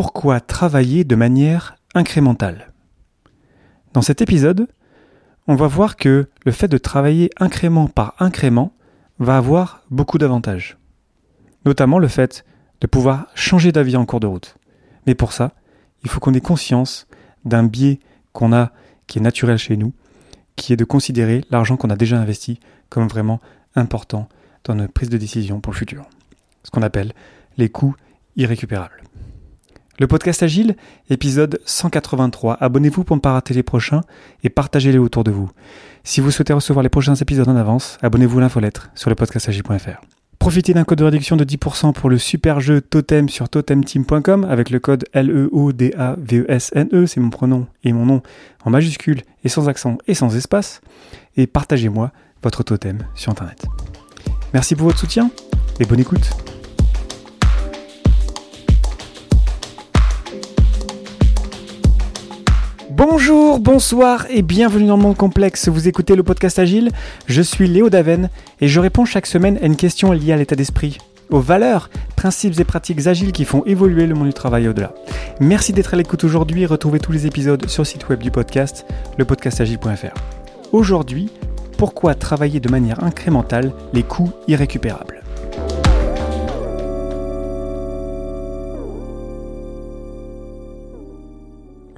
Pourquoi travailler de manière incrémentale Dans cet épisode, on va voir que le fait de travailler incrément par incrément va avoir beaucoup d'avantages. Notamment le fait de pouvoir changer d'avis en cours de route. Mais pour ça, il faut qu'on ait conscience d'un biais qu'on a qui est naturel chez nous, qui est de considérer l'argent qu'on a déjà investi comme vraiment important dans notre prise de décision pour le futur. Ce qu'on appelle les coûts irrécupérables. Le podcast Agile, épisode 183. Abonnez-vous pour ne pas rater les prochains et partagez-les autour de vous. Si vous souhaitez recevoir les prochains épisodes en avance, abonnez-vous à l'infolettre sur le podcastagile.fr. Profitez d'un code de réduction de 10% pour le super jeu Totem sur totemteam.com avec le code L-E-O-D-A-V-E-S-N-E, e. c'est mon prénom et mon nom en majuscule et sans accent et sans espace. Et partagez-moi votre totem sur Internet. Merci pour votre soutien et bonne écoute. Bonjour, bonsoir et bienvenue dans le monde complexe. Vous écoutez le podcast Agile. Je suis Léo Daven et je réponds chaque semaine à une question liée à l'état d'esprit, aux valeurs, principes et pratiques agiles qui font évoluer le monde du travail au-delà. Merci d'être à l'écoute aujourd'hui. Retrouvez tous les épisodes sur le site web du podcast, lepodcastagile.fr. Aujourd'hui, pourquoi travailler de manière incrémentale les coûts irrécupérables?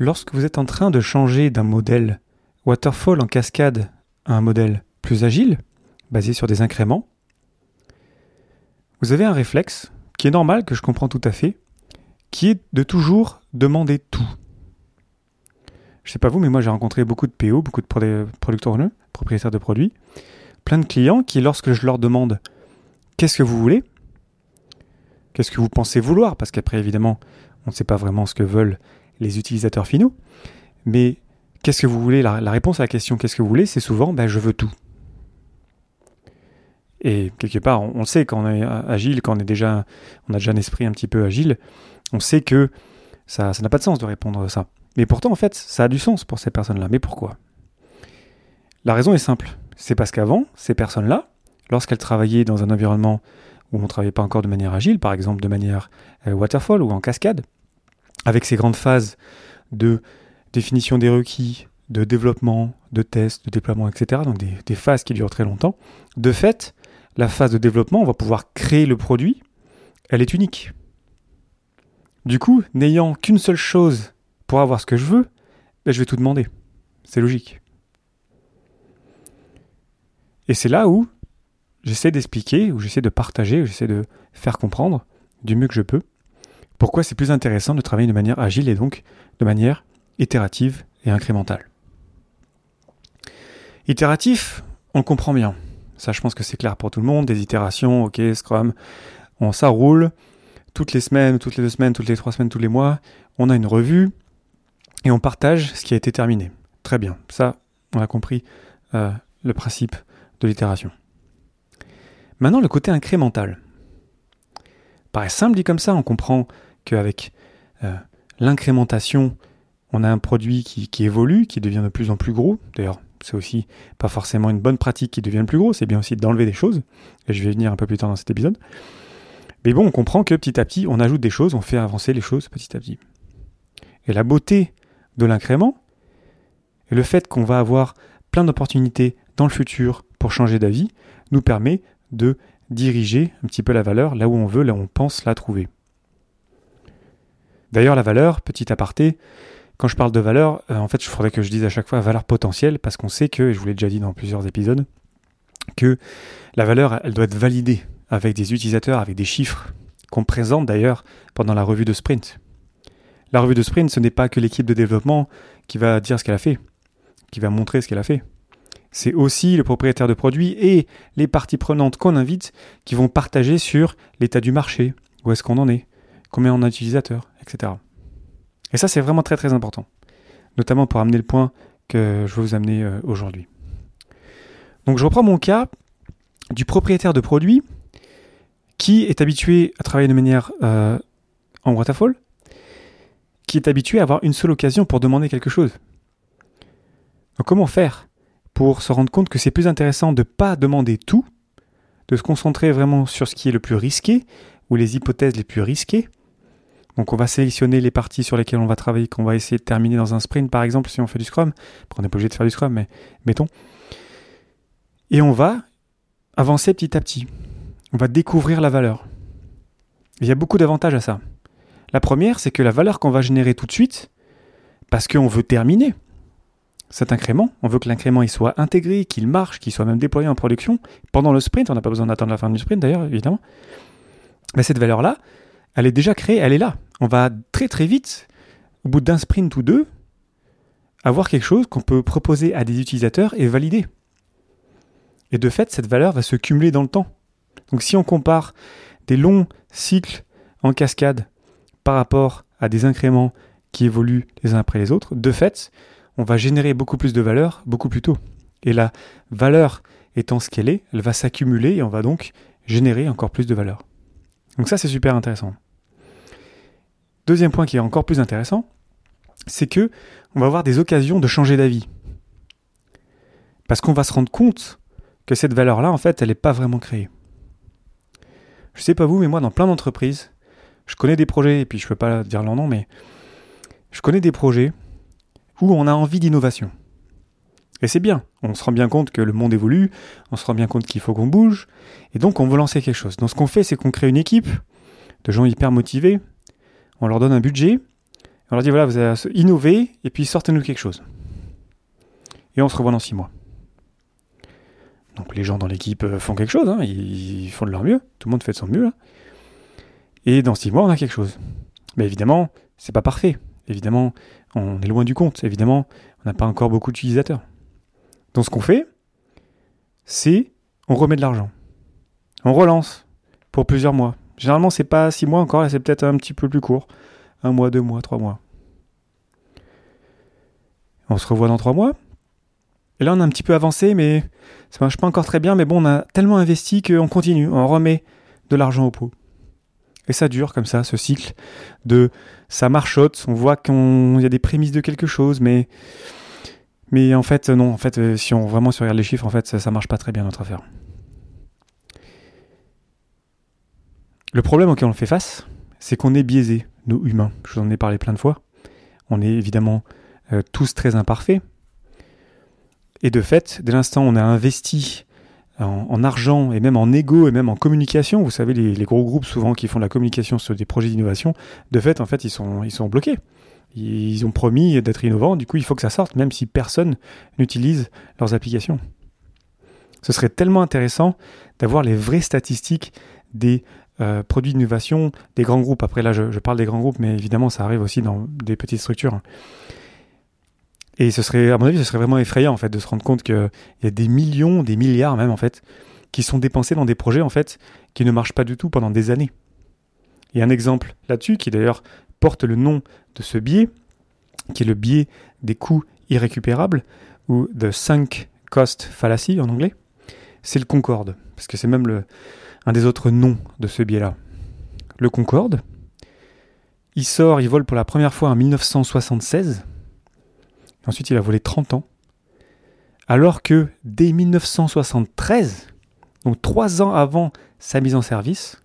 Lorsque vous êtes en train de changer d'un modèle waterfall en cascade à un modèle plus agile, basé sur des incréments, vous avez un réflexe qui est normal, que je comprends tout à fait, qui est de toujours demander tout. Je sais pas vous, mais moi j'ai rencontré beaucoup de PO, beaucoup de producteurs, propriétaires de produits, plein de clients qui, lorsque je leur demande qu'est-ce que vous voulez, qu'est-ce que vous pensez vouloir, parce qu'après évidemment on ne sait pas vraiment ce que veulent les utilisateurs finaux. Mais qu'est-ce que vous voulez? La, réponse à la question qu'est-ce que vous voulez, c'est souvent ben, je veux tout. Et quelque part, on, sait quand on est agile, quand on déjà, a déjà un esprit un petit peu agile, on sait que ça, ça n'a pas de sens de répondre à ça. Mais pourtant, en fait, ça a du sens pour ces personnes-là. Mais pourquoi? La raison est simple. C'est parce qu'avant, ces personnes-là, lorsqu'elles travaillaient dans un environnement où on ne travaillait pas encore de manière agile, par exemple de manière euh, waterfall ou en cascade, avec ces grandes phases de définition des requis, de développement, de test, de déploiement, etc., donc des, phases qui durent très longtemps, de fait, la phase de développement, on va pouvoir créer le produit, elle est unique. Du coup, n'ayant qu'une seule chose pour avoir ce que je veux, ben, je vais tout demander. C'est logique. Et c'est là où j'essaie d'expliquer, où j'essaie de partager, où j'essaie de faire comprendre du mieux que je peux pourquoi c'est plus intéressant de travailler de manière agile et donc de manière itérative et incrémentale? Itératif, on comprend bien. Ça, je pense que c'est clair pour tout le monde. Des itérations, ok, Scrum, on ça roule. Toutes les semaines, toutes les deux semaines, toutes les trois semaines, tous les mois, on a une revue et on partage ce qui a été terminé. Très bien. Ça, on a compris euh, le principe de l'itération. Maintenant, le côté incrémental. Paraît simple dit comme ça, on comprend qu'avec euh, l'incrémentation, on a un produit qui, évolue, qui devient de plus en plus gros. D'ailleurs, c'est aussi pas forcément une bonne pratique qui devient plus gros, c'est bien aussi d'enlever des choses. Et je vais venir un peu plus tard dans cet épisode. Mais bon, on comprend que petit à petit, on ajoute des choses, on fait avancer les choses petit à petit. Et la beauté de l'incrément, et le fait qu'on va avoir plein d'opportunités dans le futur pour changer d'avis, nous permet de diriger un petit peu la valeur là où on veut, là où on pense la trouver. D'ailleurs, la valeur, petit aparté, quand je parle de valeur, euh, en fait, il faudrait que je dise à chaque fois valeur potentielle, parce qu'on sait que, et je vous l'ai déjà dit dans plusieurs épisodes, que la valeur, elle doit être validée avec des utilisateurs, avec des chiffres, qu'on présente d'ailleurs pendant la revue de sprint. La revue de sprint, ce n'est pas que l'équipe de développement qui va dire ce qu'elle a fait, qui va montrer ce qu'elle a fait. C'est aussi le propriétaire de produit et les parties prenantes qu'on invite qui vont partager sur l'état du marché, où est-ce qu'on en est, combien on a d'utilisateurs, etc. Et ça, c'est vraiment très très important, notamment pour amener le point que je veux vous amener euh, aujourd'hui. Donc je reprends mon cas du propriétaire de produit qui est habitué à travailler de manière euh, en waterfall, qui est habitué à avoir une seule occasion pour demander quelque chose. Donc comment faire pour se rendre compte que c'est plus intéressant de ne pas demander tout, de se concentrer vraiment sur ce qui est le plus risqué, ou les hypothèses les plus risquées, Donc on va sélectionner les parties sur lesquelles on va travailler, qu'on va essayer de terminer dans un sprint par exemple si on fait du Scrum. on n'est pas obligé de faire du Scrum, mais mettons. Et on va avancer petit à petit. On va découvrir la valeur. Il y a beaucoup d'avantages à ça. La première, c'est que la valeur qu'on va générer tout de suite, parce qu'on veut terminer cet incrément, on veut que l'incrément soit intégré, qu'il marche, qu'il soit même déployé en production pendant le sprint, on n'a pas besoin d'attendre la fin du sprint d'ailleurs, évidemment. Mais cette valeur-là, elle est déjà créée, elle est là. On va très très vite, au bout d'un sprint ou deux, avoir quelque chose qu'on peut proposer à des utilisateurs et valider. Et de fait, cette valeur va se cumuler dans le temps. Donc si on compare des longs cycles en cascade par rapport à des incréments qui évoluent les uns après les autres, de fait, on va générer beaucoup plus de valeur beaucoup plus tôt. Et la valeur étant ce qu'elle est, elle va s'accumuler et on va donc générer encore plus de valeur. Donc ça, c'est super intéressant. Deuxième point qui est encore plus intéressant, c'est que on va avoir des occasions de changer d'avis. Parce qu'on va se rendre compte que cette valeur-là, en fait, elle n'est pas vraiment créée. Je sais pas vous, mais moi, dans plein d'entreprises, je connais des projets, et puis je ne peux pas dire leur nom, mais je connais des projets où on a envie d'innovation. Et c'est bien, on se rend bien compte que le monde évolue, on se rend bien compte qu'il faut qu'on bouge, et donc on veut lancer quelque chose. Donc ce qu'on fait, c'est qu'on crée une équipe de gens hyper motivés, on leur donne un budget, on leur dit voilà, vous allez innover, et puis sortez-nous quelque chose. Et on se revoit dans six mois. Donc les gens dans l'équipe euh, font quelque chose, hein, ils font de leur mieux, tout le monde fait de son mieux. Et dans six mois, on a quelque chose. Mais évidemment, c'est pas parfait. Évidemment, on est loin du compte. Évidemment, on n'a pas encore beaucoup d'utilisateurs. Donc ce qu'on fait, c'est on remet de l'argent. On relance pour plusieurs mois. Généralement, c'est pas six mois encore, là c'est peut-être un petit peu plus court. Un mois, deux mois, trois mois. On se revoit dans trois mois. Et là, on a un petit peu avancé, mais ça marche pas encore très bien. Mais bon, on a tellement investi qu'on continue, on remet de l'argent au pot. Et ça dure comme ça, ce cycle de ça marchote, on voit qu'il y a des prémices de quelque chose, mais mais en fait non, en fait euh, si on vraiment se regarde les chiffres, en fait ça, ça marche pas très bien notre affaire. Le problème auquel on fait face, c'est qu'on est biaisé, nous humains. Je vous en ai parlé plein de fois. On est évidemment euh, tous très imparfaits. Et de fait, dès l'instant où on a investi en, argent et même en égo et même en communication. Vous savez, les, gros groupes souvent qui font de la communication sur des projets d'innovation, de fait, en fait, ils sont, ils sont bloqués. Ils ont promis d'être innovants, du coup, il faut que ça sorte, même si personne n'utilise leurs applications. Ce serait tellement intéressant d'avoir les vraies statistiques des euh, produits d'innovation des grands groupes. Après, là, je, parle des grands groupes, mais évidemment, ça arrive aussi dans des petites structures. Et ce serait, à mon avis, ce serait vraiment effrayant en fait de se rendre compte qu'il y a des millions, des milliards même en fait, qui sont dépensés dans des projets en fait qui ne marchent pas du tout pendant des années. A un exemple là-dessus qui d'ailleurs porte le nom de ce biais, qui est le biais des coûts irrécupérables ou the sunk cost fallacy en anglais. C'est le Concorde, parce que c'est même un des autres noms de ce biais-là. Le Concorde, il sort, il vole pour la première fois en 1976 Ensuite, il a volé 30 ans. Alors que dès 1973, donc trois ans avant sa mise en service,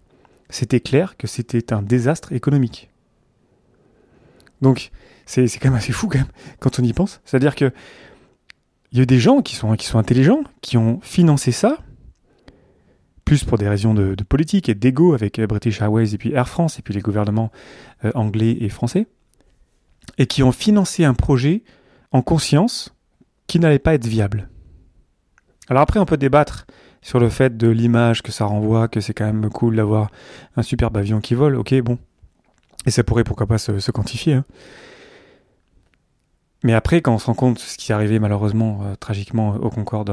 c'était clair que c'était un désastre économique. Donc, c'est quand même assez fou quand, même, quand on y pense. C'est-à-dire que il y a des gens qui sont, qui sont intelligents, qui ont financé ça, plus pour des raisons de, politique et d'ego avec British Airways et puis Air France et puis les gouvernements euh, anglais et français, et qui ont financé un projet en conscience qui n'allait pas être viable. Alors après, on peut débattre sur le fait de l'image que ça renvoie, que c'est quand même cool d'avoir un superbe avion qui vole, ok, bon. Et ça pourrait pourquoi pas se, quantifier. Hein. Mais après, quand on se rend compte ce qui est arrivé malheureusement, euh, tragiquement, au Concorde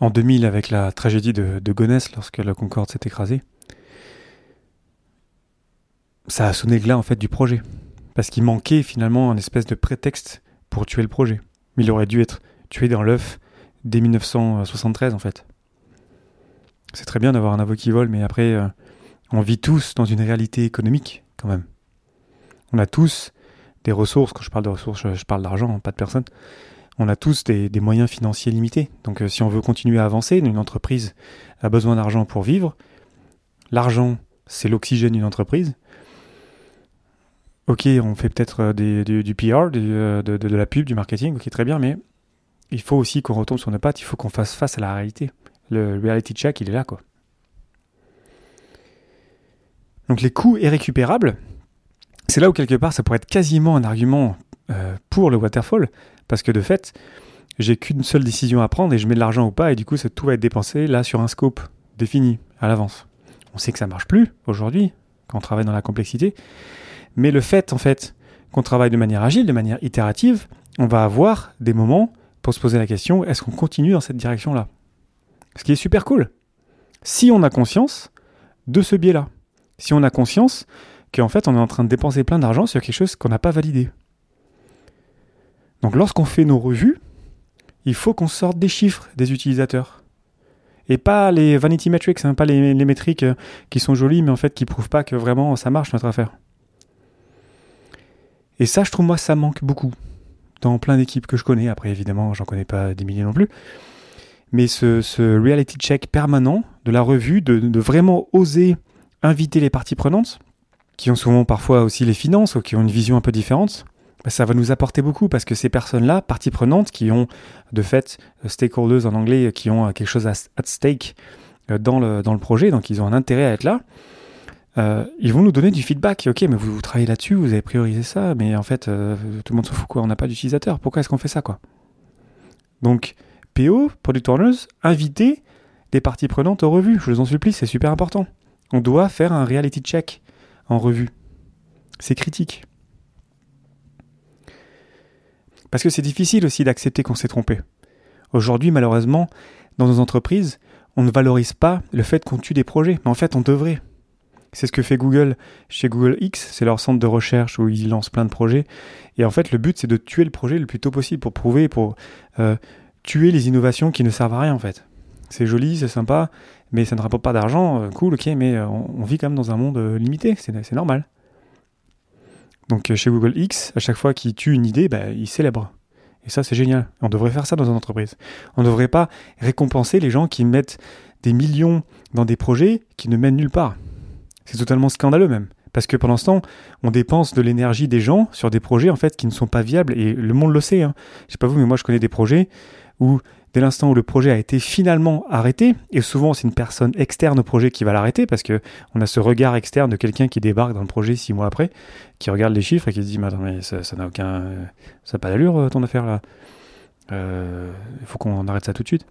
en, 2000 avec la tragédie de, Gonesse lorsque le Concorde s'est écrasé, ça a sonné glas en fait du projet. Parce qu'il manquait finalement un espèce de prétexte pour tuer le projet. Mais il aurait dû être tué dans l'œuf dès 1973 en fait. C'est très bien d'avoir un aveu qui vole, mais après, euh, on vit tous dans une réalité économique quand même. On a tous des ressources, quand je parle de ressources, je, parle d'argent, pas de personnes. On a tous des, moyens financiers limités. Donc euh, si on veut continuer à avancer, une entreprise a besoin d'argent pour vivre. L'argent, c'est l'oxygène d'une entreprise. ok, on fait peut-être du, du, PR, de, de, la pub, du marketing, ok, très bien, mais il faut aussi qu'on retombe sur nos pattes, il faut qu'on fasse face à la réalité. Le reality check, il est là, quoi. Donc les coûts irrécupérables, c'est là où quelque part ça pourrait être quasiment un argument euh, pour le waterfall, parce que de fait, j'ai qu'une seule décision à prendre et je mets de l'argent ou pas, et du coup tout va être dépensé là sur un scope défini à l'avance. On sait que ça marche plus aujourd'hui quand on travaille dans la complexité, mais le fait en fait qu'on travaille de manière agile, de manière itérative, on va avoir des moments pour se poser la question est-ce qu'on continue dans cette direction-là? Ce qui est super cool. Si on a conscience de ce biais-là, si on a conscience qu'en fait on est en train de dépenser plein d'argent sur quelque chose qu'on n'a pas validé. Donc lorsqu'on fait nos revues, il faut qu'on sorte des chiffres des utilisateurs. Et pas les vanity metrics, hein, pas les, métriques euh, qui sont jolies mais en fait qui prouvent pas que vraiment ça marche notre affaire. Et ça, je trouve moi, ça manque beaucoup dans plein d'équipes que je connais. Après, évidemment, j'en connais pas des milliers non plus. Mais ce, reality check permanent de la revue, de, vraiment oser inviter les parties prenantes, qui ont souvent parfois aussi les finances ou qui ont une vision un peu différente, bah, ça va nous apporter beaucoup parce que ces personnes-là, parties prenantes, qui ont de fait stakeholders en anglais, qui ont quelque chose à, at stake euh, dans le, dans le projet, donc ils ont un intérêt à être là, euh, ils vont nous donner du feedback. Ok, mais vous, travaillez là-dessus, vous avez priorisé ça, mais en fait, euh, tout le monde se fout quoi, on n'a pas d'utilisateur. Pourquoi est-ce qu'on fait ça quoi? Donc, PO, Product Owners, inviter des parties prenantes aux revues. Je vous en supplie, c'est super important. On doit faire un reality check en revue. C'est critique. Parce que c'est difficile aussi d'accepter qu'on s'est trompé. Aujourd'hui, malheureusement, dans nos entreprises, on ne valorise pas le fait qu'on tue des projets, mais en fait, on devrait. C'est ce que fait Google chez Google X, c'est leur centre de recherche où ils lancent plein de projets. Et en fait, le but, c'est de tuer le projet le plus tôt possible pour prouver, pour euh, tuer les innovations qui ne servent à rien, en fait. C'est joli, c'est sympa, mais ça ne rapporte pas d'argent. Euh, cool, ok, mais euh, on, vit quand même dans un monde limité, c'est normal. Donc chez Google X, à chaque fois qu'ils tuent une idée, bah, ils célèbrent. Et ça, c'est génial. On devrait faire ça dans une entreprise. On ne devrait pas récompenser les gens qui mettent des millions dans des projets qui ne mènent nulle part. C'est totalement scandaleux même. Parce que pendant ce temps, on dépense de l'énergie des gens sur des projets en fait qui ne sont pas viables et le monde le sait. Hein. Je sais pas vous, mais moi je connais des projets où dès l'instant où le projet a été finalement arrêté, et souvent c'est une personne externe au projet qui va l'arrêter parce que on a ce regard externe de quelqu'un qui débarque dans le projet six mois après, qui regarde les chiffres et qui se dit mais attends mais ça n'a aucun, ça n'a pas d'allure euh, ton affaire là. Euh, il faut qu'on arrête ça tout de suite.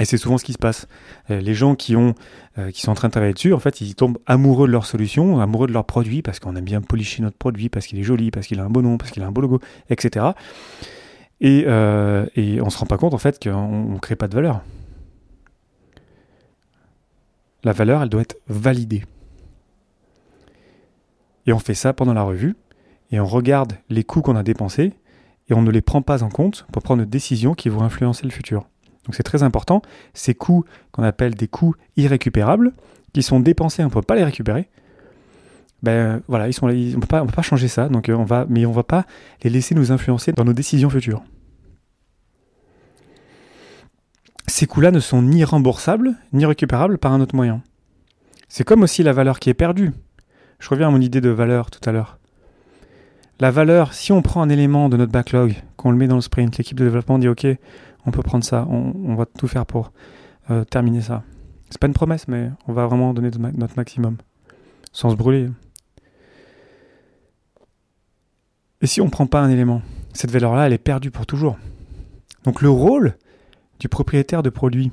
Et c'est souvent ce qui se passe. Euh, les gens qui, euh, qui sont en train de travailler dessus, en fait, ils tombent amoureux de leur solution, amoureux de leur produit, parce qu'on aime bien policher notre produit, parce qu'il est joli, parce qu'il a un beau nom, parce qu'il a un beau logo, etc. Et, euh, et on ne se rend pas compte, en fait, qu'on ne crée pas de valeur. La valeur, elle doit être validée. Et on fait ça pendant la revue, et on regarde les coûts qu'on a dépensés, et on ne les prend pas en compte pour prendre des décisions qui vont influencer le futur. Donc c'est très important. Ces coûts qu'on appelle des coûts irrécupérables, qui sont dépensés, on ne peut pas les récupérer. Ben voilà, ils sont on ne peut pas changer ça, donc euh, on va, mais on ne va pas les laisser nous influencer dans nos décisions futures. Ces coûts-là ne sont ni remboursables, ni récupérables par un autre moyen. C'est comme aussi la valeur qui est perdue. Je reviens à mon idée de valeur tout à l'heure. La valeur, si on prend un élément de notre backlog, qu'on le met dans le sprint, l'équipe de développement dit OK, on peut prendre ça, on, va tout faire pour euh, terminer ça. C'est pas une promesse, mais on va vraiment donner notre maximum, sans se brûler. Et si on ne prend pas un élément, cette valeur-là, elle est perdue pour toujours. Donc le rôle du propriétaire de produit,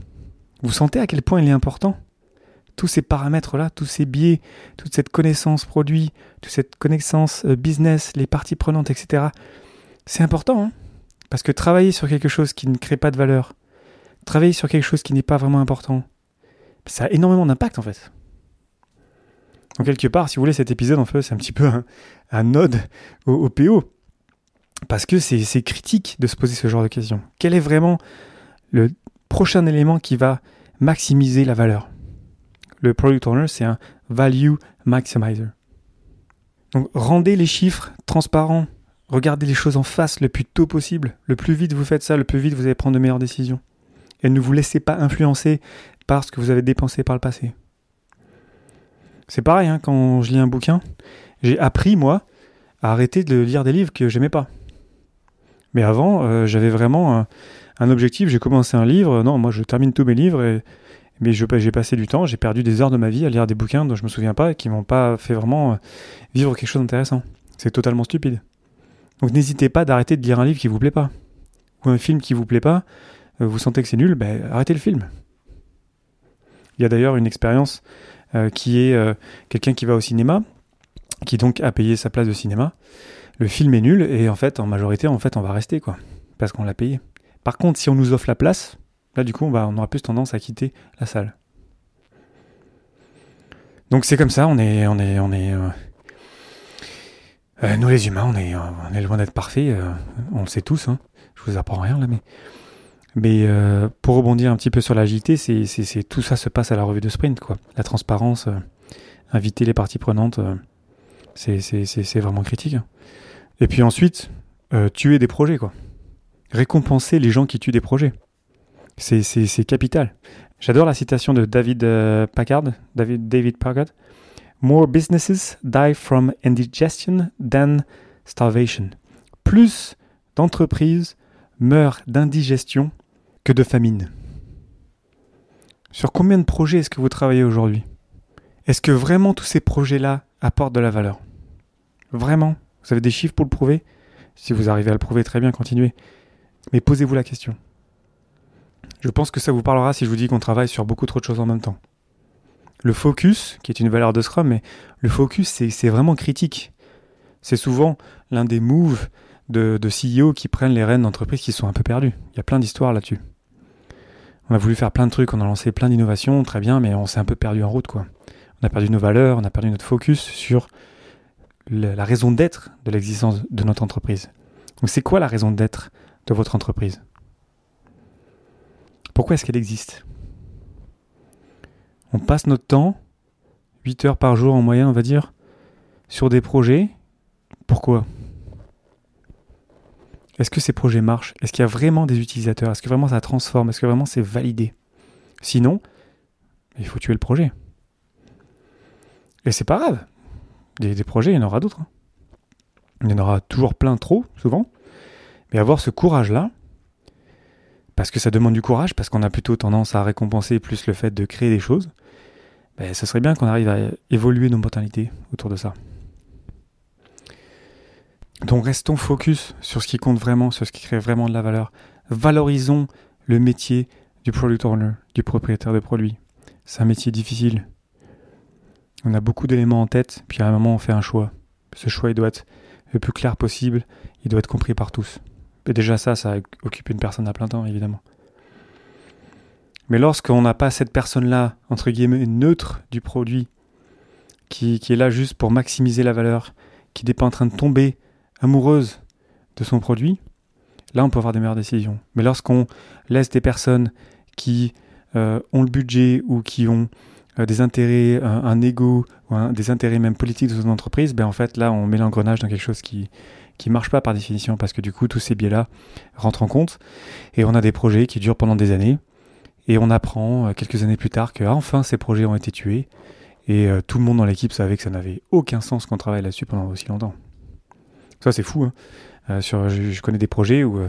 vous sentez à quel point il est important? Tous ces paramètres-là, tous ces biais, toute cette connaissance produit, toute cette connaissance euh, business, les parties prenantes, etc. C'est important, hein? Parce que travailler sur quelque chose qui ne crée pas de valeur, travailler sur quelque chose qui n'est pas vraiment important, ça a énormément d'impact en fait. Donc quelque part, si vous voulez, cet épisode, en fait, c'est un petit peu un, un ode au, PO. Parce que c'est critique de se poser ce genre de questions. Quel est vraiment le prochain élément qui va maximiser la valeur Le Product Owner, c'est un Value Maximizer. Donc rendez les chiffres transparents, Regardez les choses en face le plus tôt possible. Le plus vite vous faites ça, le plus vite vous allez prendre de meilleures décisions. Et ne vous laissez pas influencer par ce que vous avez dépensé par le passé. C'est pareil, hein, quand je lis un bouquin, j'ai appris, moi, à arrêter de lire des livres que j'aimais pas. Mais avant, euh, j'avais vraiment un, objectif. J'ai commencé un livre. Non, moi, je termine tous mes livres. Mais j'ai passé du temps. J'ai perdu des heures de ma vie à lire des bouquins dont je me souviens pas et qui m'ont pas fait vraiment euh, vivre quelque chose d'intéressant. C'est totalement stupide. Donc n'hésitez pas d'arrêter de lire un livre qui vous plaît pas ou un film qui vous plaît pas. Euh, vous sentez que c'est nul, ben, arrêtez le film. Il y a d'ailleurs une expérience euh, qui est quelqu'un qui va au cinéma, qui donc a payé sa place de cinéma le film est nul et en fait, en majorité, en fait, on va rester quoi, parce qu'on l'a payé. Par contre, si on nous offre la place, là du coup, on, aura plus tendance à quitter la salle. Donc c'est comme ça, on est, on est, on est. Euh, euh, nous les humains, on est, loin d'être parfaits. Euh, on le sait tous. Hein. Je vous apprends rien là, mais. Mais pour rebondir un petit peu sur l'agilité, c'est, tout ça se passe à la revue de sprint, quoi. La transparence, inviter les parties prenantes, c'est, vraiment critique. Hein. Et puis ensuite, tuer des projets, quoi. Récompenser les gens qui tuent des projets. C'est, capital. J'adore la citation de David euh, Packard, David, David Packard. More businesses die from indigestion than starvation. Plus d'entreprises meurent d'indigestion que de famine. Sur combien de projets est-ce que vous travaillez aujourd'hui? Est-ce que vraiment tous ces projets-là apportent de la valeur? Vraiment? Vous avez des chiffres pour le prouver? Si vous arrivez à le prouver, très bien, continuez. Mais posez-vous la question. Je pense que ça vous parlera si je vous dis qu'on travaille sur beaucoup trop de choses en même temps. Le focus, qui est une valeur de Scrum, mais le focus, c'est vraiment critique. C'est souvent l'un des moves de, CEO qui prennent les rênes d'entreprises qui sont un peu perdues. Il y a plein d'histoires là-dessus. On a voulu faire plein de trucs, on a lancé plein d'innovations, très bien, mais on s'est un peu perdu en route, quoi. On a perdu nos valeurs, on a perdu notre focus sur la raison d'être de l'existence de notre entreprise. Donc c'est quoi la raison d'être de votre entreprise Pourquoi est-ce qu'elle existe? On passe notre temps, 8 heures par jour en moyenne on va dire, sur des projets. Pourquoi? Est-ce que ces projets marchent? Est-ce qu'il y a vraiment des utilisateurs? Est-ce que vraiment ça transforme? Est-ce que vraiment c'est validé? Sinon, il faut tuer le projet. Et c'est pas grave des, projets, il y en aura d'autres. Hein. Il y en aura toujours plein trop, souvent. Mais avoir ce courage-là, parce que ça demande du courage, parce qu'on a plutôt tendance à récompenser plus le fait de créer des choses, ben, ce serait bien qu'on arrive à évoluer nos mentalités autour de ça. Donc restons focus sur ce qui compte vraiment, sur ce qui crée vraiment de la valeur. Valorisons le métier du product owner, du propriétaire de produit. C'est un métier difficile. On a beaucoup d'éléments en tête, puis à un moment on fait un choix. Ce choix il doit être le plus clair possible, il doit être compris par tous. Et déjà ça, ça occupe une personne à plein temps, évidemment. Mais lorsqu'on n'a pas cette personne-là, entre guillemets, neutre du produit, qui, qui, est là juste pour maximiser la valeur, qui n'est pas en train de tomber amoureuse de son produit, là on peut avoir des meilleures décisions. Mais lorsqu'on laisse des personnes qui euh, ont le budget ou qui ont euh, des intérêts, un, ego, ou des intérêts même politiques de son entreprise, ben en fait là on met l'engrenage dans quelque chose qui qui marche pas par définition parce que du coup tous ces biais-là rentrent en compte et on a des projets qui durent pendant des années et on apprend euh, quelques années plus tard que ah, enfin ces projets ont été tués et euh, tout le monde dans l'équipe savait que ça n'avait aucun sens qu'on travaille là-dessus pendant aussi longtemps. Ça c'est fou. Hein. sur, je, connais des projets où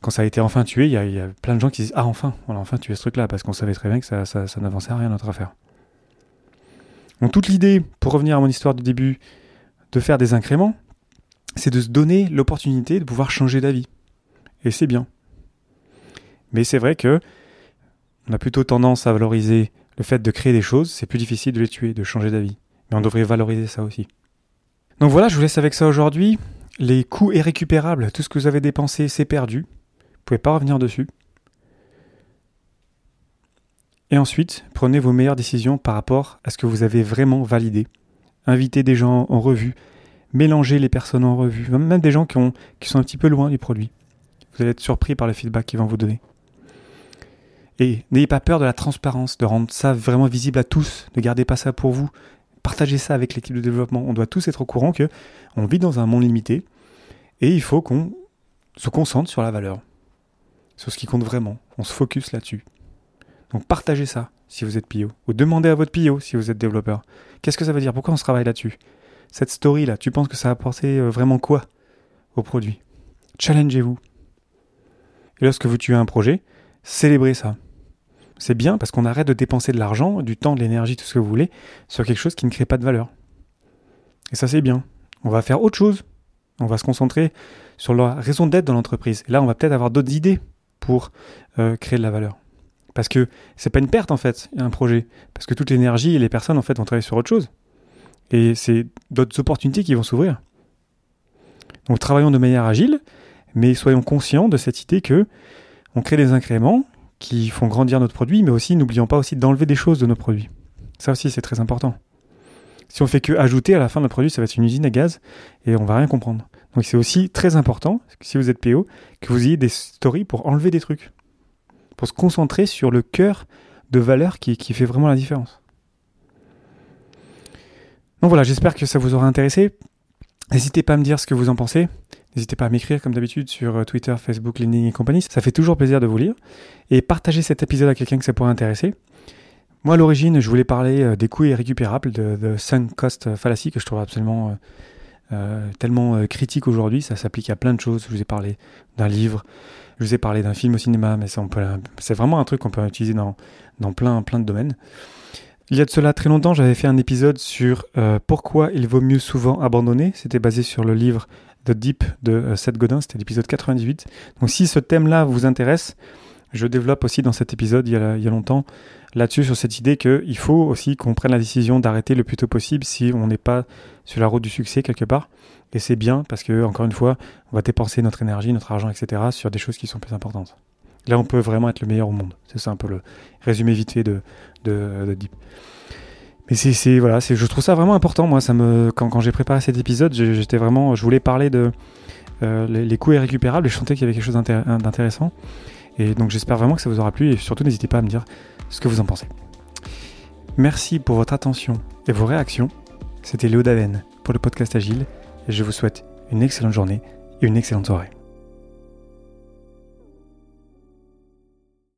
quand ça a été enfin tué, il y, a plein de gens qui disent ah enfin on a enfin tué ce truc-là parce qu'on savait très bien que ça, ça, ça n'avançait à rien notre affaire. Donc toute l'idée, pour revenir à mon histoire du début, de faire des incréments, c'est de se donner l'opportunité de pouvoir changer d'avis. Et c'est bien. Mais c'est vrai que on a plutôt tendance à valoriser le fait de créer des choses, c'est plus difficile de les tuer, de changer d'avis. Mais on devrait valoriser ça aussi. Donc voilà, je vous laisse avec ça aujourd'hui. Les coûts irrécupérables, tout ce que vous avez dépensé, c'est perdu. Vous pouvez pas revenir dessus. Et ensuite, prenez vos meilleures décisions par rapport à ce que vous avez vraiment validé. Invitez des gens en revue, mélangez les personnes en revue, même des gens qui sont un petit peu loin du produit. Vous allez être surpris par le feedback qu'ils vont vous donner. Et n'ayez pas peur de la transparence, de rendre ça vraiment visible à tous. Ne gardez pas ça pour vous. Partagez ça avec l'équipe de développement. On doit tous être au courant que on vit dans un monde limité et il faut qu'on se concentre sur la valeur, sur ce qui compte vraiment. On se focus là-dessus. Donc partagez ça si vous êtes PIO, ou demandez à votre PIO si vous êtes développeur. Qu'est-ce que ça veut dire? Pourquoi on se travaille là-dessus? Cette story-là, tu penses que ça va apporter euh, vraiment quoi au produit? Challengez-vous. Et lorsque vous tuez un projet, célébrez ça. C'est bien parce qu'on arrête de dépenser de l'argent, du temps, de l'énergie, tout ce que vous voulez, sur quelque chose qui ne crée pas de valeur. Et ça, c'est bien. On va faire autre chose. On va se concentrer sur la raison d'être dans l'entreprise. Et là, on va peut-être avoir d'autres idées pour euh, créer de la valeur. Parce que c'est pas une perte en fait, un projet. Parce que toute l'énergie et les personnes en fait vont travailler sur autre chose. Et c'est d'autres opportunités qui vont s'ouvrir. Donc travaillons de manière agile, mais soyons conscients de cette idée que on crée des incréments qui font grandir notre produit, mais aussi n'oublions pas aussi d'enlever des choses de nos produits. Ça aussi c'est très important. Si on fait que ajouter à la fin de notre produit, ça va être une usine à gaz et on va rien comprendre. Donc c'est aussi très important, si vous êtes PO, que vous ayez des stories pour enlever des trucs. Pour se concentrer sur le cœur de valeur qui, qui fait vraiment la différence. Donc voilà, j'espère que ça vous aura intéressé. N'hésitez pas à me dire ce que vous en pensez. N'hésitez pas à m'écrire comme d'habitude sur euh, Twitter, Facebook, LinkedIn et compagnie. Ça fait toujours plaisir de vous lire. Et partagez cet épisode à quelqu'un que ça pourrait intéresser. Moi, à l'origine, je voulais parler euh, des coûts irrécupérables de, de sunk cost fallacy que je trouve absolument euh, euh, tellement euh, critique aujourd'hui. Ça s'applique à plein de choses. Je vous ai parlé d'un livre, je vous ai parlé d'un film au cinéma, mais c'est vraiment un truc qu'on peut utiliser dans, plein de domaines. Il y a de cela très longtemps, j'avais fait un épisode sur euh, pourquoi il vaut mieux souvent abandonner. C'était basé sur le livre The Deep de Seth Godin, c'était l'épisode 98. Donc si ce thème-là vous intéresse, je développe aussi dans cet épisode il y a, il y a longtemps là-dessus sur cette idée qu'il faut aussi qu'on prenne la décision d'arrêter le plus tôt possible si on n'est pas sur la route du succès quelque part. Et c'est bien parce que, encore une fois, on va dépenser notre énergie, notre argent, etc. sur des choses qui sont plus importantes. Là, on peut vraiment être le meilleur au monde. C'est ça un peu le résumé vite fait de, de, de Deep. Mais c'est, voilà, je trouve ça vraiment important. Moi, ça me, quand, quand j'ai préparé cet épisode, j'étais vraiment, je voulais parler de euh, les coûts irrécupérables et je sentais qu'il y avait quelque chose d'intéressant. Et donc, j'espère vraiment que ça vous aura plu et surtout, n'hésitez pas à me dire ce que vous en pensez. Merci pour votre attention et vos réactions. C'était Léo Daven pour le podcast Agile et je vous souhaite une excellente journée et une excellente soirée.